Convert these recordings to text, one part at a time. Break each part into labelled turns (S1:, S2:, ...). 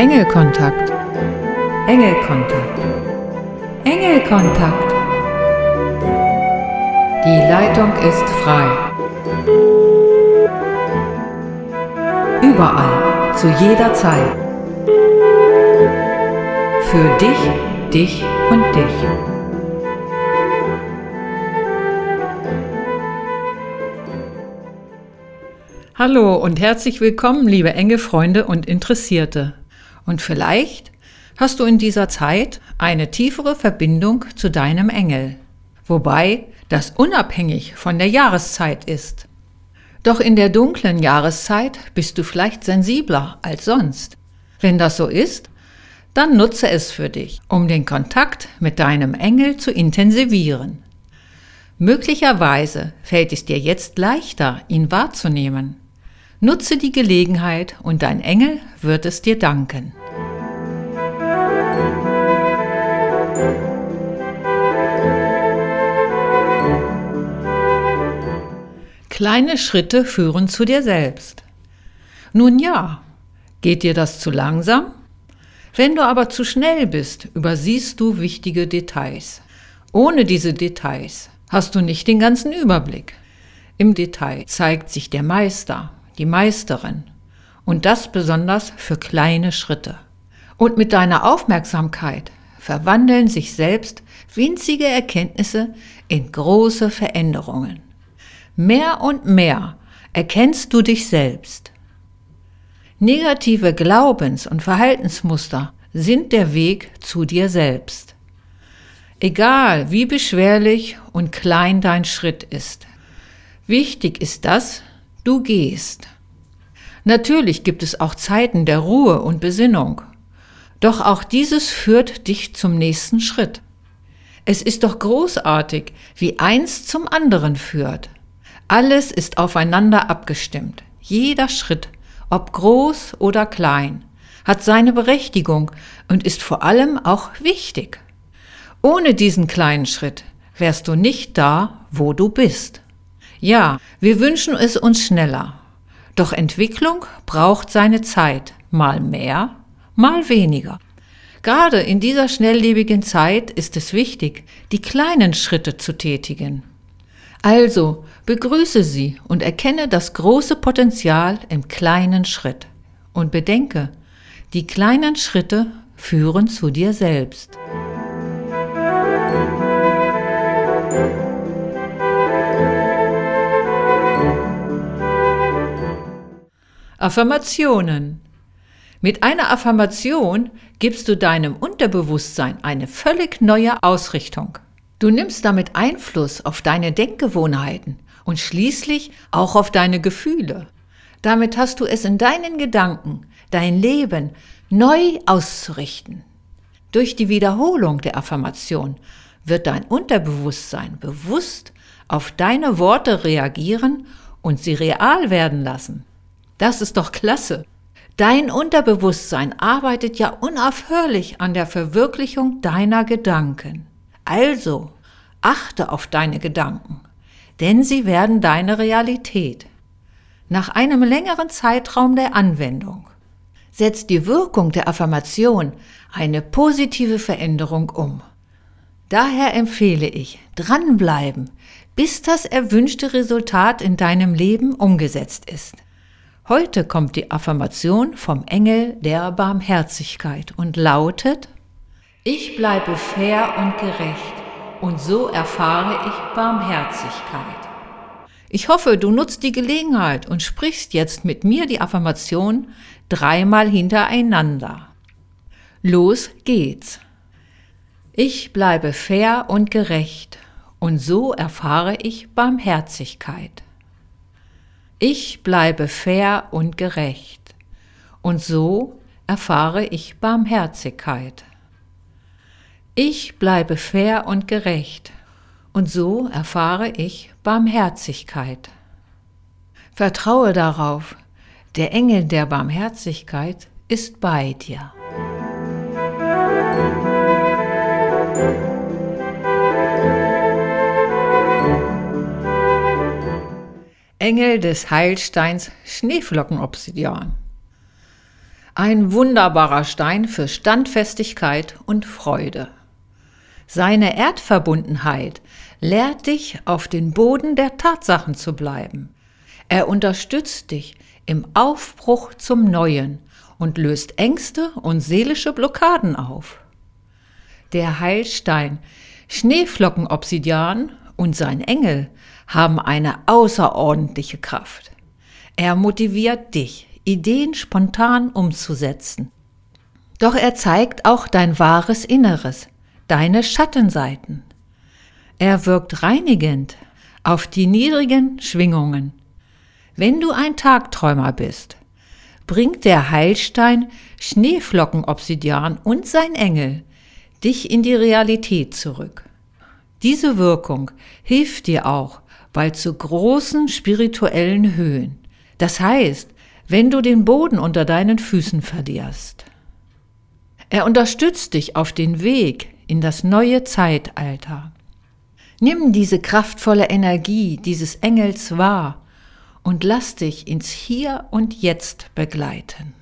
S1: Engelkontakt. Engelkontakt. Engelkontakt. Die Leitung ist frei. Überall, zu jeder Zeit. Für dich, dich und dich. Hallo und herzlich willkommen, liebe enge Freunde und Interessierte. Und vielleicht hast du in dieser Zeit eine tiefere Verbindung zu deinem Engel, wobei das unabhängig von der Jahreszeit ist. Doch in der dunklen Jahreszeit bist du vielleicht sensibler als sonst. Wenn das so ist, dann nutze es für dich, um den Kontakt mit deinem Engel zu intensivieren. Möglicherweise fällt es dir jetzt leichter, ihn wahrzunehmen. Nutze die Gelegenheit und dein Engel wird es dir danken. Kleine Schritte führen zu dir selbst. Nun ja, geht dir das zu langsam? Wenn du aber zu schnell bist, übersiehst du wichtige Details. Ohne diese Details hast du nicht den ganzen Überblick. Im Detail zeigt sich der Meister, die Meisterin. Und das besonders für kleine Schritte. Und mit deiner Aufmerksamkeit verwandeln sich selbst winzige Erkenntnisse in große Veränderungen. Mehr und mehr erkennst du dich selbst. Negative Glaubens- und Verhaltensmuster sind der Weg zu dir selbst. Egal wie beschwerlich und klein dein Schritt ist. Wichtig ist das, du gehst. Natürlich gibt es auch Zeiten der Ruhe und Besinnung. Doch auch dieses führt dich zum nächsten Schritt. Es ist doch großartig, wie eins zum anderen führt. Alles ist aufeinander abgestimmt. Jeder Schritt, ob groß oder klein, hat seine Berechtigung und ist vor allem auch wichtig. Ohne diesen kleinen Schritt wärst du nicht da, wo du bist. Ja, wir wünschen es uns schneller. Doch Entwicklung braucht seine Zeit, mal mehr, mal weniger. Gerade in dieser schnelllebigen Zeit ist es wichtig, die kleinen Schritte zu tätigen. Also begrüße sie und erkenne das große Potenzial im kleinen Schritt. Und bedenke, die kleinen Schritte führen zu dir selbst. Affirmationen. Mit einer Affirmation gibst du deinem Unterbewusstsein eine völlig neue Ausrichtung. Du nimmst damit Einfluss auf deine Denkgewohnheiten und schließlich auch auf deine Gefühle. Damit hast du es in deinen Gedanken, dein Leben neu auszurichten. Durch die Wiederholung der Affirmation wird dein Unterbewusstsein bewusst auf deine Worte reagieren und sie real werden lassen. Das ist doch klasse. Dein Unterbewusstsein arbeitet ja unaufhörlich an der Verwirklichung deiner Gedanken. Also, achte auf deine Gedanken, denn sie werden deine Realität. Nach einem längeren Zeitraum der Anwendung setzt die Wirkung der Affirmation eine positive Veränderung um. Daher empfehle ich, dranbleiben, bis das erwünschte Resultat in deinem Leben umgesetzt ist. Heute kommt die Affirmation vom Engel der Barmherzigkeit und lautet, ich bleibe fair und gerecht und so erfahre ich Barmherzigkeit. Ich hoffe, du nutzt die Gelegenheit und sprichst jetzt mit mir die Affirmation dreimal hintereinander. Los geht's. Ich bleibe fair und gerecht und so erfahre ich Barmherzigkeit. Ich bleibe fair und gerecht, und so erfahre ich Barmherzigkeit. Ich bleibe fair und gerecht, und so erfahre ich Barmherzigkeit. Vertraue darauf, der Engel der Barmherzigkeit ist bei dir. Engel des Heilsteins Schneeflockenobsidian. Ein wunderbarer Stein für Standfestigkeit und Freude. Seine Erdverbundenheit lehrt dich, auf den Boden der Tatsachen zu bleiben. Er unterstützt dich im Aufbruch zum Neuen und löst Ängste und seelische Blockaden auf. Der Heilstein, Schneeflockenobsidian und sein Engel haben eine außerordentliche Kraft. Er motiviert dich, Ideen spontan umzusetzen. Doch er zeigt auch dein wahres Inneres, deine Schattenseiten. Er wirkt reinigend auf die niedrigen Schwingungen. Wenn du ein Tagträumer bist, bringt der Heilstein Schneeflockenobsidian und sein Engel dich in die Realität zurück. Diese Wirkung hilft dir auch bei zu großen spirituellen Höhen. Das heißt, wenn du den Boden unter deinen Füßen verlierst. Er unterstützt dich auf den Weg in das neue Zeitalter. Nimm diese kraftvolle Energie dieses Engels wahr und lass dich ins Hier und Jetzt begleiten.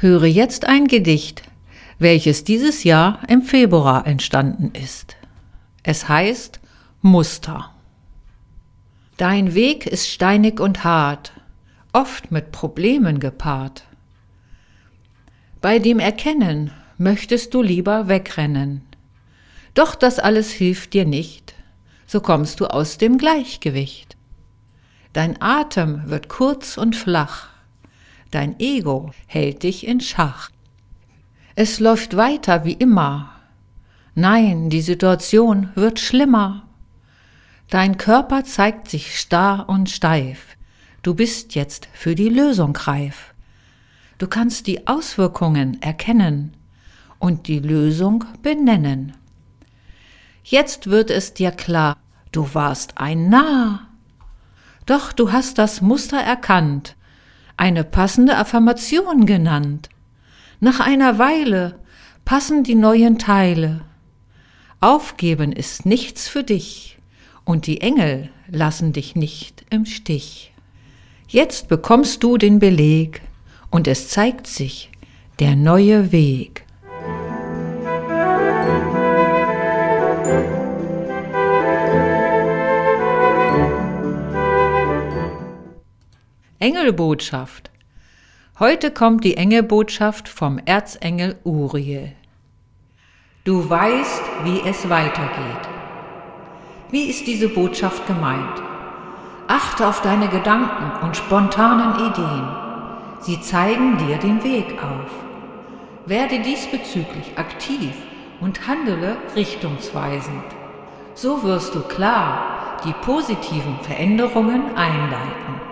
S1: Höre jetzt ein Gedicht, welches dieses Jahr im Februar entstanden ist. Es heißt Muster. Dein Weg ist steinig und hart, oft mit Problemen gepaart. Bei dem Erkennen möchtest du lieber wegrennen. Doch das alles hilft dir nicht, so kommst du aus dem Gleichgewicht. Dein Atem wird kurz und flach, Dein Ego hält dich in Schach. Es läuft weiter wie immer. Nein, die Situation wird schlimmer. Dein Körper zeigt sich starr und steif. Du bist jetzt für die Lösung reif. Du kannst die Auswirkungen erkennen und die Lösung benennen. Jetzt wird es dir klar, du warst ein Narr. Doch du hast das Muster erkannt eine passende Affirmation genannt. Nach einer Weile passen die neuen Teile. Aufgeben ist nichts für dich und die Engel lassen dich nicht im Stich. Jetzt bekommst du den Beleg und es zeigt sich der neue Weg. Engelbotschaft. Heute kommt die Engelbotschaft vom Erzengel Uriel. Du weißt, wie es weitergeht. Wie ist diese Botschaft gemeint? Achte auf deine Gedanken und spontanen Ideen. Sie zeigen dir den Weg auf. Werde diesbezüglich aktiv und handele richtungsweisend. So wirst du klar die positiven Veränderungen einleiten.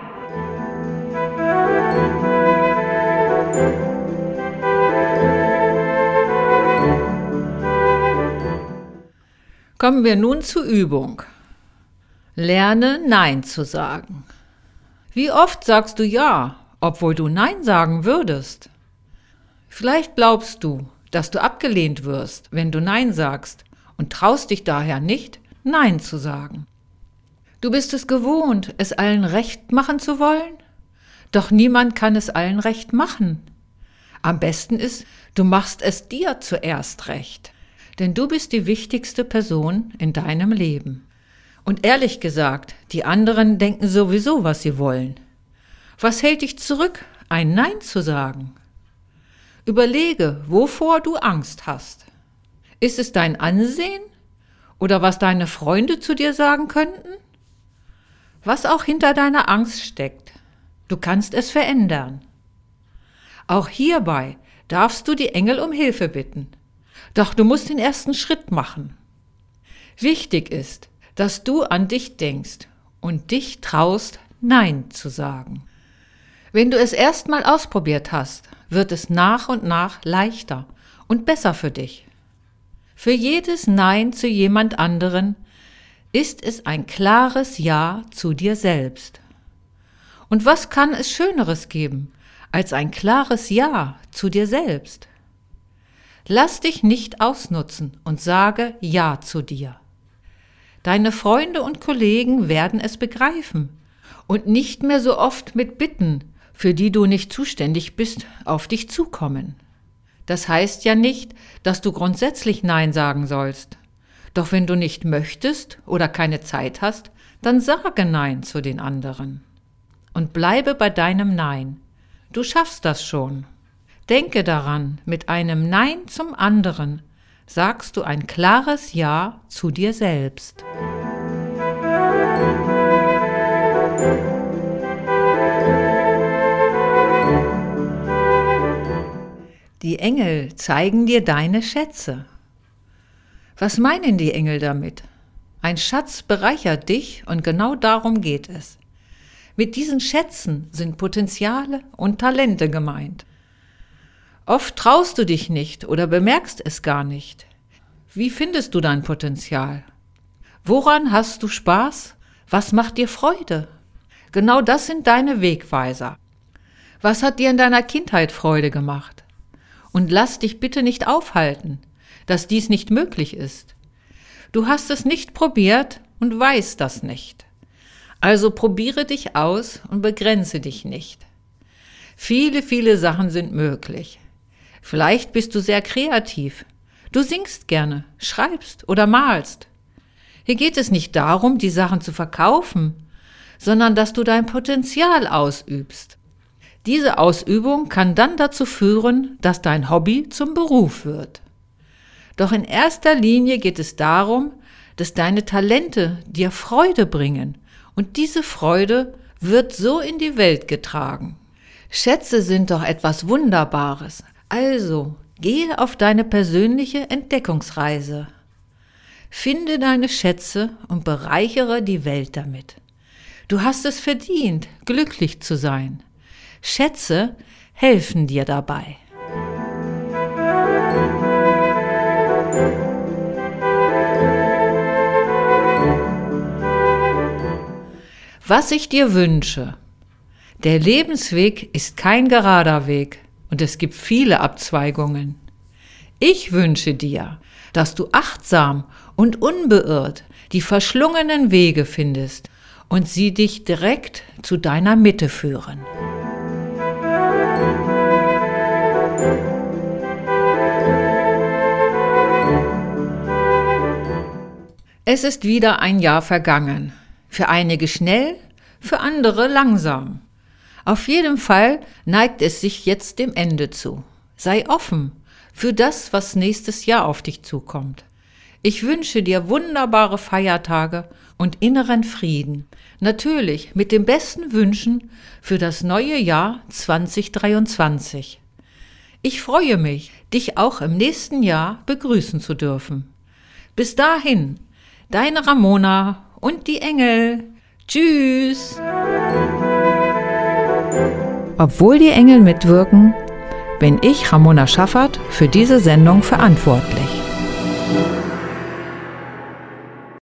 S1: Kommen wir nun zur Übung. Lerne Nein zu sagen. Wie oft sagst du Ja, obwohl du Nein sagen würdest? Vielleicht glaubst du, dass du abgelehnt wirst, wenn du Nein sagst und traust dich daher nicht, Nein zu sagen. Du bist es gewohnt, es allen recht machen zu wollen? Doch niemand kann es allen recht machen. Am besten ist, du machst es dir zuerst recht denn du bist die wichtigste Person in deinem Leben. Und ehrlich gesagt, die anderen denken sowieso, was sie wollen. Was hält dich zurück, ein Nein zu sagen? Überlege, wovor du Angst hast. Ist es dein Ansehen oder was deine Freunde zu dir sagen könnten? Was auch hinter deiner Angst steckt, du kannst es verändern. Auch hierbei darfst du die Engel um Hilfe bitten. Doch du musst den ersten Schritt machen. Wichtig ist, dass du an dich denkst und dich traust, Nein zu sagen. Wenn du es erstmal ausprobiert hast, wird es nach und nach leichter und besser für dich. Für jedes Nein zu jemand anderen ist es ein klares Ja zu dir selbst. Und was kann es Schöneres geben als ein klares Ja zu dir selbst? Lass dich nicht ausnutzen und sage Ja zu dir. Deine Freunde und Kollegen werden es begreifen und nicht mehr so oft mit Bitten, für die du nicht zuständig bist, auf dich zukommen. Das heißt ja nicht, dass du grundsätzlich Nein sagen sollst. Doch wenn du nicht möchtest oder keine Zeit hast, dann sage Nein zu den anderen. Und bleibe bei deinem Nein. Du schaffst das schon. Denke daran, mit einem Nein zum anderen sagst du ein klares Ja zu dir selbst. Die Engel zeigen dir deine Schätze. Was meinen die Engel damit? Ein Schatz bereichert dich und genau darum geht es. Mit diesen Schätzen sind Potenziale und Talente gemeint. Oft traust du dich nicht oder bemerkst es gar nicht. Wie findest du dein Potenzial? Woran hast du Spaß? Was macht dir Freude? Genau das sind deine Wegweiser. Was hat dir in deiner Kindheit Freude gemacht? Und lass dich bitte nicht aufhalten, dass dies nicht möglich ist. Du hast es nicht probiert und weißt das nicht. Also probiere dich aus und begrenze dich nicht. Viele, viele Sachen sind möglich. Vielleicht bist du sehr kreativ. Du singst gerne, schreibst oder malst. Hier geht es nicht darum, die Sachen zu verkaufen, sondern dass du dein Potenzial ausübst. Diese Ausübung kann dann dazu führen, dass dein Hobby zum Beruf wird. Doch in erster Linie geht es darum, dass deine Talente dir Freude bringen und diese Freude wird so in die Welt getragen. Schätze sind doch etwas Wunderbares. Also, gehe auf deine persönliche Entdeckungsreise. Finde deine Schätze und bereichere die Welt damit. Du hast es verdient, glücklich zu sein. Schätze helfen dir dabei. Was ich dir wünsche. Der Lebensweg ist kein gerader Weg und es gibt viele Abzweigungen. Ich wünsche dir, dass du achtsam und unbeirrt die verschlungenen Wege findest und sie dich direkt zu deiner Mitte führen. Es ist wieder ein Jahr vergangen. Für einige schnell, für andere langsam. Auf jeden Fall neigt es sich jetzt dem Ende zu. Sei offen für das, was nächstes Jahr auf dich zukommt. Ich wünsche dir wunderbare Feiertage und inneren Frieden. Natürlich mit den besten Wünschen für das neue Jahr 2023. Ich freue mich, dich auch im nächsten Jahr begrüßen zu dürfen. Bis dahin, deine Ramona und die Engel. Tschüss! Obwohl die Engel mitwirken, bin ich, Ramona Schaffert, für diese Sendung verantwortlich.